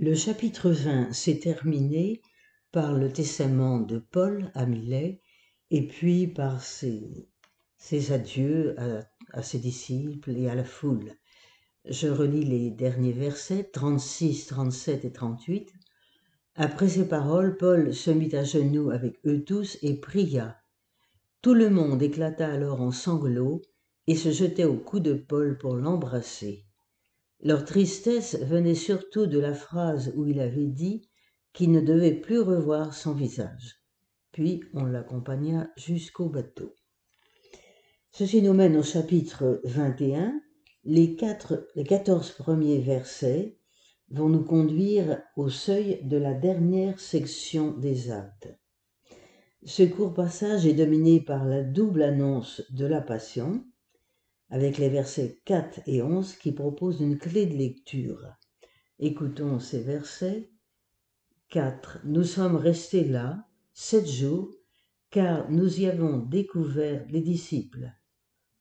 Le chapitre 20 s'est terminé par le testament de Paul à Milet et puis par ses, adieux à, à, ses disciples et à la foule. Je relis les derniers versets 36, 37 et 38. Après ces paroles, Paul se mit à genoux avec eux tous et pria. Tout le monde éclata alors en sanglots et se jetait au cou de Paul pour l'embrasser. Leur tristesse venait surtout de la phrase où il avait dit qu'il ne devait plus revoir son visage. Puis on l'accompagna jusqu'au bateau. Ceci nous mène au chapitre 21. Les, quatre, les 14 premiers versets vont nous conduire au seuil de la dernière section des actes. Ce court passage est dominé par la double annonce de la Passion, avec les versets 4 et 11 qui proposent une clé de lecture. Écoutons ces versets. 4. Nous sommes restés là sept jours, car nous y avons découvert les disciples.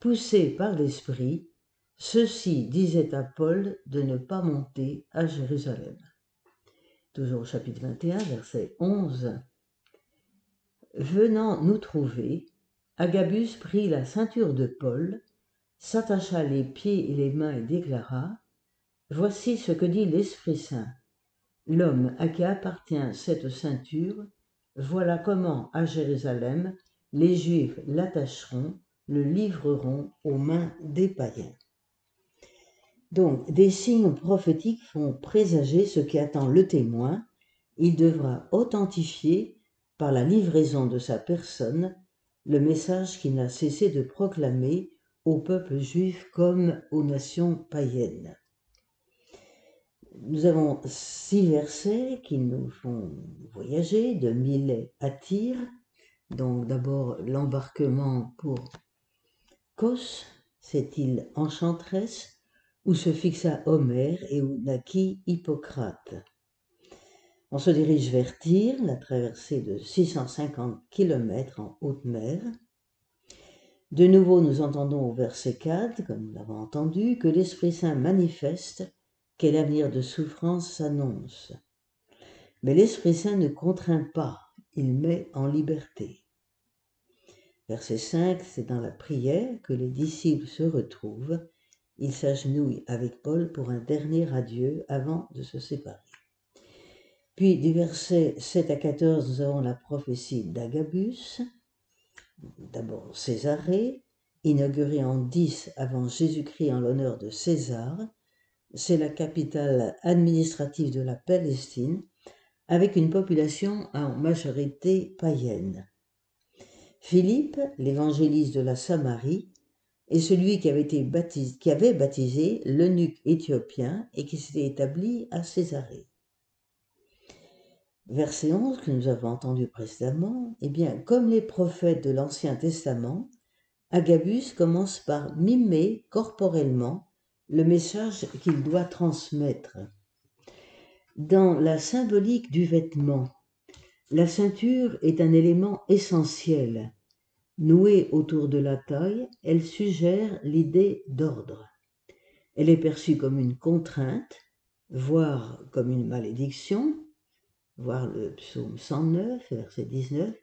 Poussés par l'Esprit, ceux-ci disaient à Paul de ne pas monter à Jérusalem. Toujours au chapitre 21, verset 11. Venant nous trouver, Agabus prit la ceinture de Paul, s'attacha les pieds et les mains et déclara Voici ce que dit l'Esprit Saint. L'homme à qui appartient cette ceinture, voilà comment à Jérusalem les Juifs l'attacheront, le livreront aux mains des païens. Donc, des signes prophétiques font présager ce qui attend le témoin. Il devra authentifier, par la livraison de sa personne, le message qu'il n'a cessé de proclamer au peuple juif comme aux nations païennes. Nous avons six versets qui nous font voyager de Milet à Tyr. Donc d'abord l'embarquement pour Kos, cette île enchanteresse, où se fixa Homère et où naquit Hippocrate. On se dirige vers Tyr, la traversée de 650 km en haute mer. De nouveau, nous entendons au verset 4, comme nous l'avons entendu, que l'Esprit Saint manifeste quel avenir de souffrance s'annonce. Mais l'Esprit Saint ne contraint pas, il met en liberté. Verset 5, c'est dans la prière que les disciples se retrouvent. Ils s'agenouillent avec Paul pour un dernier adieu avant de se séparer. Puis du verset 7 à 14, nous avons la prophétie d'Agabus, d'abord Césarée, inaugurée en 10 avant Jésus-Christ en l'honneur de César. C'est la capitale administrative de la Palestine, avec une population en majorité païenne. Philippe, l'évangéliste de la Samarie, est celui qui avait, qui avait baptisé l'eunuque éthiopien et qui s'était établi à Césarée. Verset 11 que nous avons entendu précédemment, eh bien, comme les prophètes de l'Ancien Testament, Agabus commence par mimer corporellement le message qu'il doit transmettre. Dans la symbolique du vêtement, la ceinture est un élément essentiel. Nouée autour de la taille, elle suggère l'idée d'ordre. Elle est perçue comme une contrainte, voire comme une malédiction, voir le psaume 109, verset 19,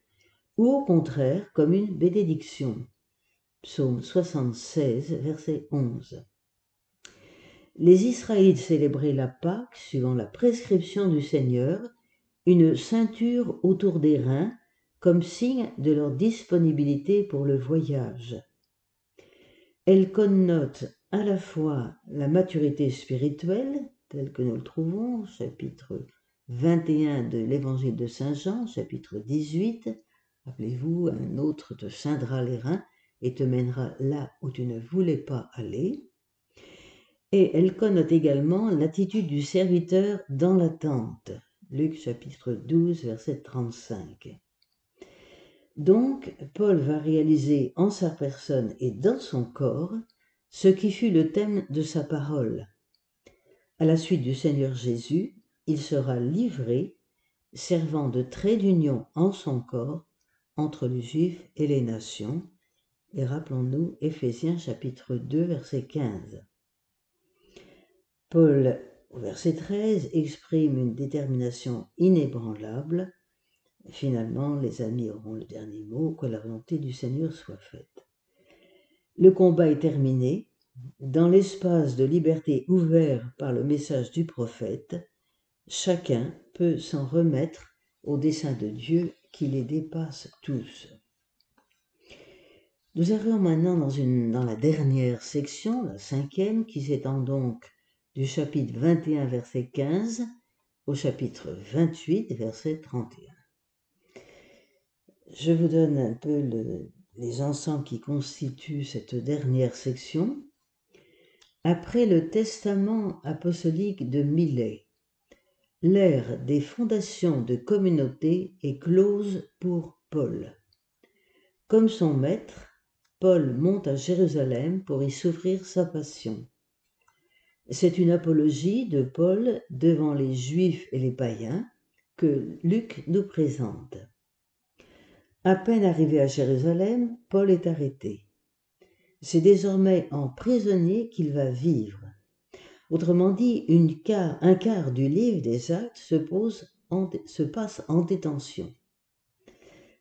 ou au contraire comme une bénédiction, psaume 76, verset 11. Les Israélites célébraient la Pâque suivant la prescription du Seigneur, une ceinture autour des reins comme signe de leur disponibilité pour le voyage. Elle connote à la fois la maturité spirituelle, telle que nous le trouvons, chapitre 21 de l'évangile de Saint Jean, chapitre 18. Rappelez-vous, un autre te scindra les reins et te mènera là où tu ne voulais pas aller. Et elle connote également l'attitude du serviteur dans l'attente. Luc chapitre 12, verset 35. Donc, Paul va réaliser en sa personne et dans son corps ce qui fut le thème de sa parole. À la suite du Seigneur Jésus, il sera livré, servant de trait d'union en son corps entre les Juifs et les nations. Et rappelons-nous Éphésiens chapitre 2 verset 15. Paul au verset 13, exprime une détermination inébranlable. Finalement, les amis auront le dernier mot, que la volonté du Seigneur soit faite. Le combat est terminé. Dans l'espace de liberté ouvert par le message du prophète, chacun peut s'en remettre au dessein de Dieu qui les dépasse tous. Nous arrivons maintenant dans, la dernière section, la cinquième, qui s'étend donc du chapitre 21, verset 15 au chapitre 28, verset 31. Je vous donne un peu les ensembles qui constituent cette dernière section. Après le testament apostolique de Milet, l'ère des fondations de communauté est close pour Paul. Comme son maître, Paul monte à Jérusalem pour y souffrir sa passion. C'est une apologie de Paul devant les Juifs et les païens que Luc nous présente. À peine arrivé à Jérusalem, Paul est arrêté. C'est désormais en prisonnier qu'il va vivre. Autrement dit, un quart du livre des actes se, se passe en détention.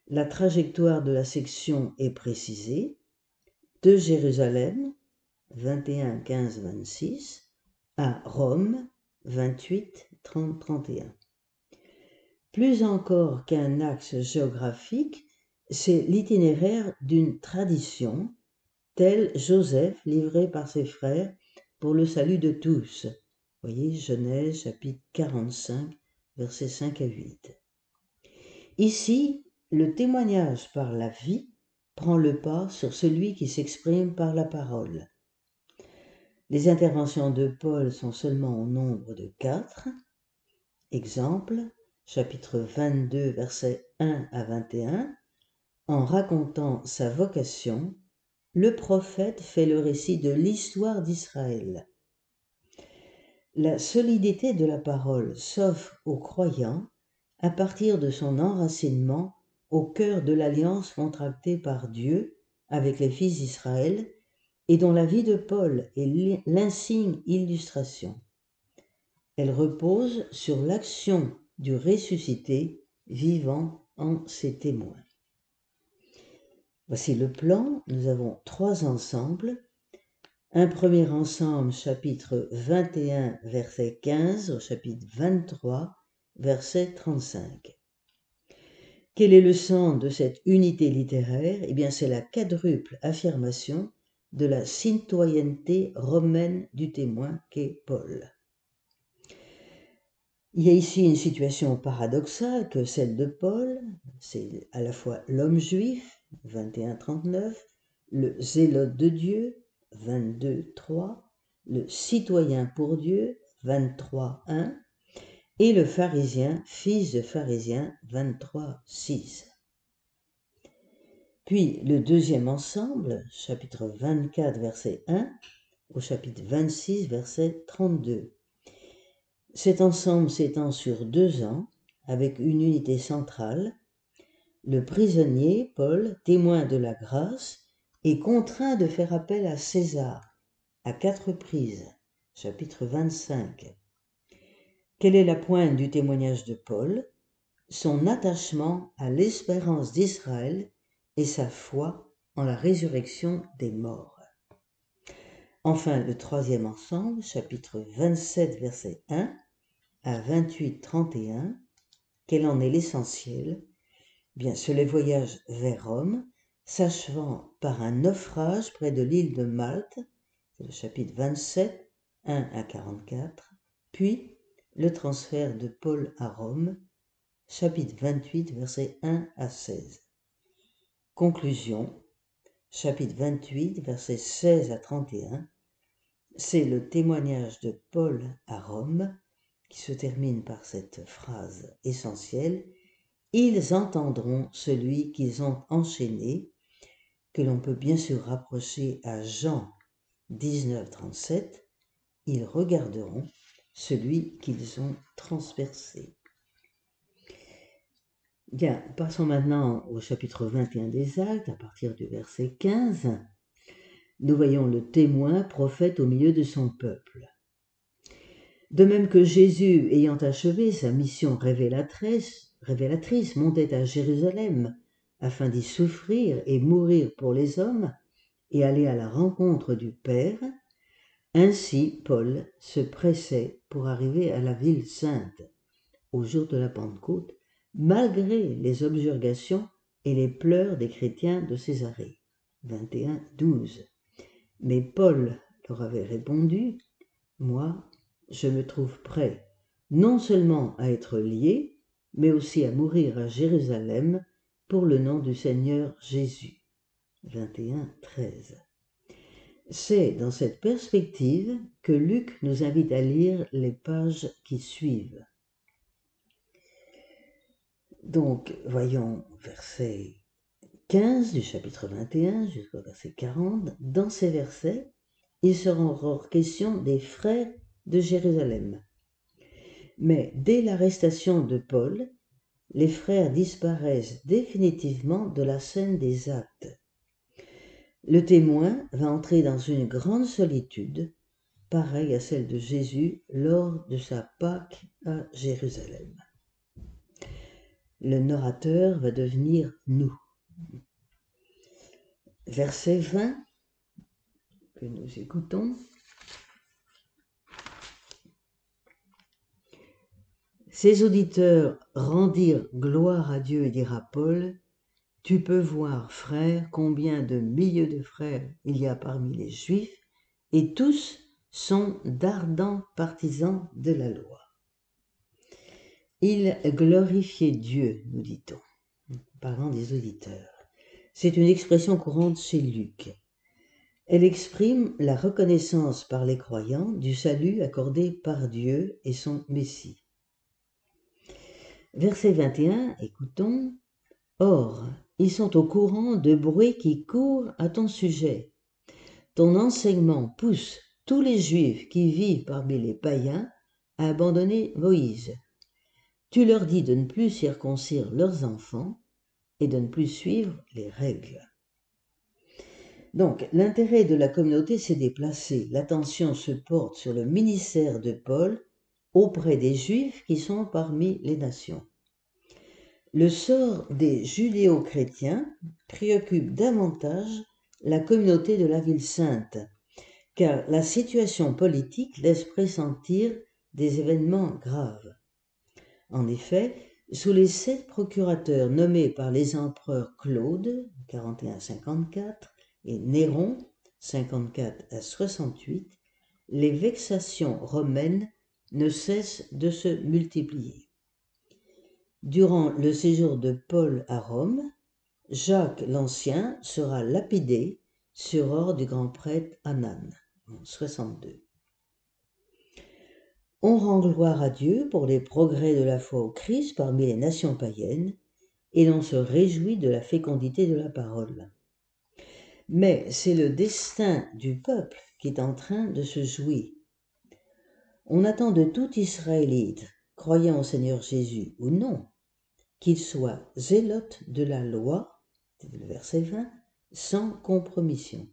La trajectoire de la section est précisée. De Jérusalem, 21, 15, 26, à Rome 28 30 31. Plus encore qu'un axe géographique, c'est l'itinéraire d'une tradition, tel Joseph livré par ses frères pour le salut de tous. Voyez Genèse chapitre 45, versets 5 à 8. Ici, le témoignage par la vie prend le pas sur celui qui s'exprime par la parole. Les interventions de Paul sont seulement au nombre de quatre. Exemple, chapitre 22, versets 1 à 21. En racontant sa vocation, le prophète fait le récit de l'histoire d'Israël. La solidité de la parole s'offre aux croyants à partir de son enracinement au cœur de l'alliance contractée par Dieu avec les fils d'Israël et dont la vie de Paul est l'insigne illustration. Elle repose sur l'action du ressuscité vivant en ses témoins. Voici le plan. Nous avons trois ensembles. Un premier ensemble, chapitre 21, verset 15 au chapitre 23, verset 35. Quel est le sens de cette unité littéraire? Eh bien, c'est la quadruple affirmation de la citoyenneté romaine du témoin qu'est Paul. Il y a ici une situation paradoxale que celle de Paul, c'est à la fois l'homme juif, 21-39, le zélote de Dieu, 22-3, le citoyen pour Dieu, 23-1, et le pharisien, fils de pharisien, 23-6. Puis le deuxième ensemble, chapitre 24, verset 1 au chapitre 26, verset 32. Cet ensemble s'étend sur deux ans avec une unité centrale. Le prisonnier, Paul, témoin de la grâce, est contraint de faire appel à César à quatre reprises. Chapitre 25. Quelle est la pointe du témoignage de Paul? Son attachement à l'espérance d'Israël et sa foi en la résurrection des morts. Enfin, le troisième ensemble, chapitre 27, verset 1 à 28, 31, quel en est l'essentiel? Bien, sur les voyages vers Rome, s'achevant par un naufrage près de l'île de Malte, c'est le chapitre 27, 1 à 44, puis le transfert de Paul à Rome, chapitre 28, verset 1 à 16. Conclusion, chapitre 28, versets 16 à 31, c'est le témoignage de Paul à Rome qui se termine par cette phrase essentielle. Ils entendront celui qu'ils ont enchaîné, que l'on peut bien sûr rapprocher à Jean 19, 37. Ils regarderont celui qu'ils ont transpercé. Bien, passons maintenant au chapitre 21 des Actes, à partir du verset 15. Nous voyons le témoin prophète au milieu de son peuple. De même que Jésus, ayant achevé sa mission révélatrice, révélatrice montait à Jérusalem afin d'y souffrir et mourir pour les hommes et aller à la rencontre du Père, ainsi Paul se pressait pour arriver à la ville sainte au jour de la Pentecôte, malgré les objurgations et les pleurs des chrétiens de Césarée. 21, 12. Mais Paul leur avait répondu, Moi, je me trouve prêt non seulement à être lié, mais aussi à mourir à Jérusalem pour le nom du Seigneur Jésus. 21, 13. C'est dans cette perspective que Luc nous invite à lire les pages qui suivent. Donc, voyons verset 15 du chapitre 21 jusqu'au verset 40. Dans ces versets, il sera encore question des frères de Jérusalem. Mais dès l'arrestation de Paul, les frères disparaissent définitivement de la scène des actes. Le témoin va entrer dans une grande solitude, pareille à celle de Jésus lors de sa Pâque à Jérusalem. Le narrateur va devenir nous. Verset 20 que nous écoutons. Ses auditeurs rendirent gloire à Dieu et dirent à Paul, Tu peux voir, frère, combien de milliers de frères il y a parmi les Juifs, et tous sont d'ardents partisans de la loi. Il glorifiait Dieu, nous dit-on, parlant des auditeurs. C'est une expression courante chez Luc. Elle exprime la reconnaissance par les croyants du salut accordé par Dieu et son Messie. Verset 21, écoutons. Or, ils sont au courant de bruits qui courent à ton sujet. Ton enseignement pousse tous les Juifs qui vivent parmi les païens à abandonner Moïse. Tu leur dis de ne plus circoncire leurs enfants et de ne plus suivre les règles. Donc, l'intérêt de la communauté s'est déplacé. L'attention se porte sur le ministère de Paul auprès des Juifs qui sont parmi les nations. Le sort des judéo-chrétiens préoccupe davantage la communauté de la ville sainte, car la situation politique laisse pressentir des événements graves. En effet, sous les sept procurateurs nommés par les empereurs Claude, 41-54, et Néron, 54 à 68, les vexations romaines ne cessent de se multiplier. Durant le séjour de Paul à Rome, Jacques l'Ancien sera lapidé sur ordre du grand prêtre Anan, en 62. On rend gloire à Dieu pour les progrès de la foi au Christ parmi les nations païennes, et l'on se réjouit de la fécondité de la parole. Mais c'est le destin du peuple qui est en train de se jouer. On attend de tout Israélite croyant au Seigneur Jésus ou non, qu'il soit zélote de la loi, le verset 20, sans compromission.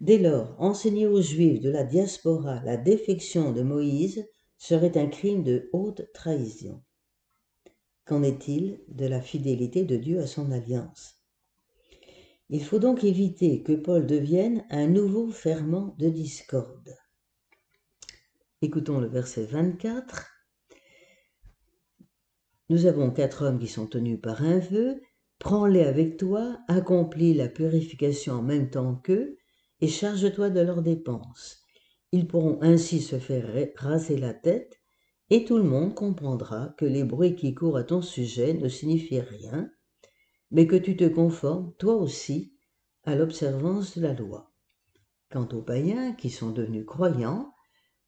Dès lors, enseigner aux Juifs de la diaspora la défection de Moïse serait un crime de haute trahison. Qu'en est-il de la fidélité de Dieu à son alliance? Il faut donc éviter que Paul devienne un nouveau ferment de discorde. Écoutons le verset 24. Nous avons quatre hommes qui sont tenus par un vœu. Prends-les avec toi, accomplis la purification en même temps qu'eux, et charge-toi de leurs dépenses. Ils pourront ainsi se faire raser la tête, et tout le monde comprendra que les bruits qui courent à ton sujet ne signifient rien, mais que tu te conformes, toi aussi, à l'observance de la loi. Quant aux païens qui sont devenus croyants,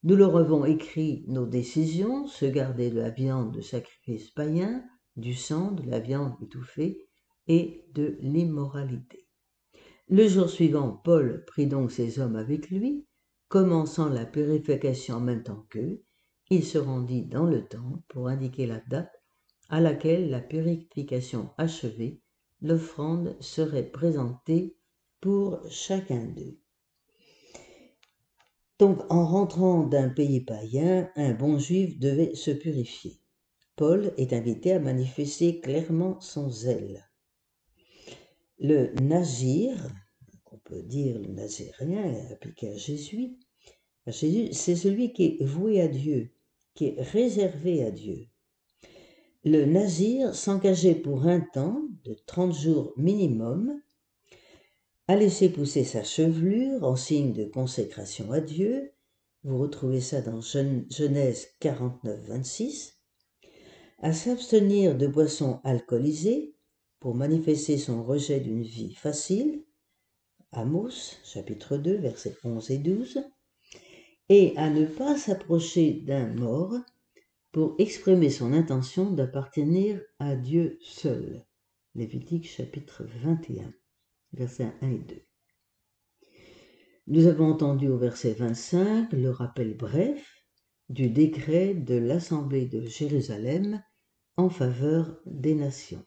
nous leur avons écrit nos décisions, se garder de la viande de sacrifice païen, du sang, de la viande étouffée et de l'immoralité. Le jour suivant, Paul prit donc ces hommes avec lui, commençant la purification en même temps qu'eux, il se rendit dans le temple pour indiquer la date à laquelle la purification achevée, l'offrande serait présentée pour chacun d'eux. Donc, en rentrant d'un pays païen, un bon juif devait se purifier. Paul est invité à manifester clairement son zèle. Le nazir, qu'on peut dire le nazérien appliqué à Jésus, à Jésus, c'est celui qui est voué à Dieu, qui est réservé à Dieu. Le nazir s'engageait pour un temps de 30 jours minimum à laisser pousser sa chevelure en signe de consécration à Dieu. Vous retrouvez ça dans Genèse 49, 26. À s'abstenir de boissons alcoolisées pour manifester son rejet d'une vie facile. Amos, chapitre 2, versets 11 et 12. Et à ne pas s'approcher d'un mort pour exprimer son intention d'appartenir à Dieu seul. Lévitique chapitre 21 versets 1 et 2. Nous avons entendu au verset 25 le rappel bref du décret de l'Assemblée de Jérusalem en faveur des nations.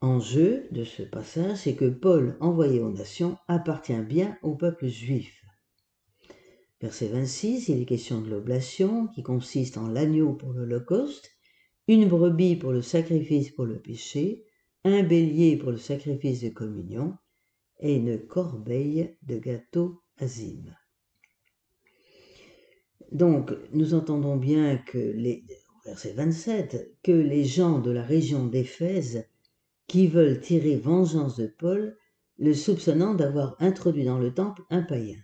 Enjeu de ce passage, c'est que Paul, envoyé aux nations, appartient bien au peuple juif. Verset 26, il est question de l'oblation, qui consiste en l'agneau pour l'Holocauste, une brebis pour le sacrifice pour le péché, un bélier pour le sacrifice de communion et une corbeille de gâteau azim. Donc, nous entendons bien que les, verset 27, que les gens de la région d'Éphèse qui veulent tirer vengeance de Paul, le soupçonnant d'avoir introduit dans le temple un païen.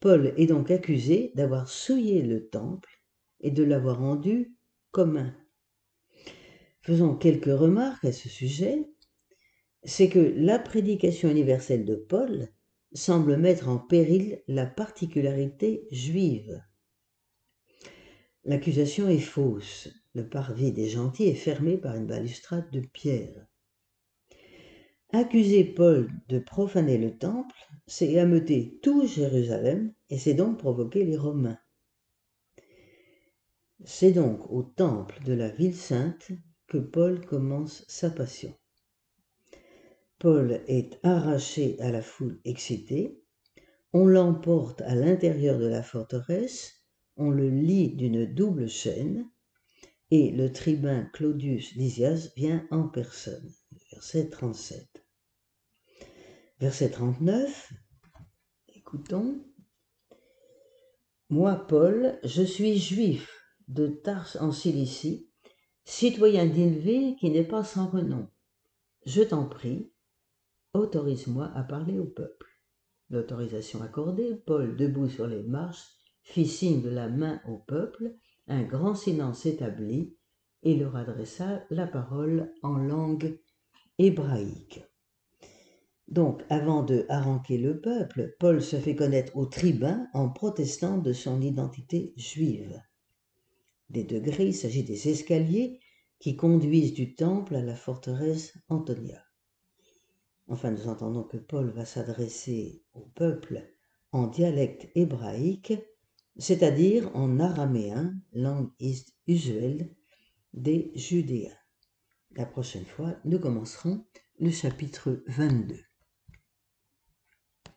Paul est donc accusé d'avoir souillé le temple et de l'avoir rendu commun. Faisons quelques remarques à ce sujet. C'est que la prédication universelle de Paul semble mettre en péril la particularité juive. L'accusation est fausse. Le parvis des gentils est fermé par une balustrade de pierre. Accuser Paul de profaner le temple, c'est ameuter tout Jérusalem et c'est donc provoquer les Romains. C'est donc au temple de la ville sainte que Paul commence sa passion. Paul est arraché à la foule excitée, on l'emporte à l'intérieur de la forteresse, on le lie d'une double chaîne, et le tribun Claudius Lysias vient en personne. Verset 37. Verset 39, écoutons. Moi, Paul, je suis juif de Tars en Cilicie, Citoyen d'une ville qui n'est pas sans renom, je t'en prie, autorise-moi à parler au peuple. L'autorisation accordée, Paul, debout sur les marches, fit signe de la main au peuple, un grand silence s'établit, et leur adressa la parole en langue hébraïque. Donc, avant de haranquer le peuple, Paul se fait connaître au tribun en protestant de son identité juive. Des degrés, il s'agit des escaliers qui conduisent du temple à la forteresse Antonia. Enfin, nous entendons que Paul va s'adresser au peuple en dialecte hébraïque, c'est-à-dire en araméen, langue usuelle des Judéens. La prochaine fois, nous commencerons le chapitre 22.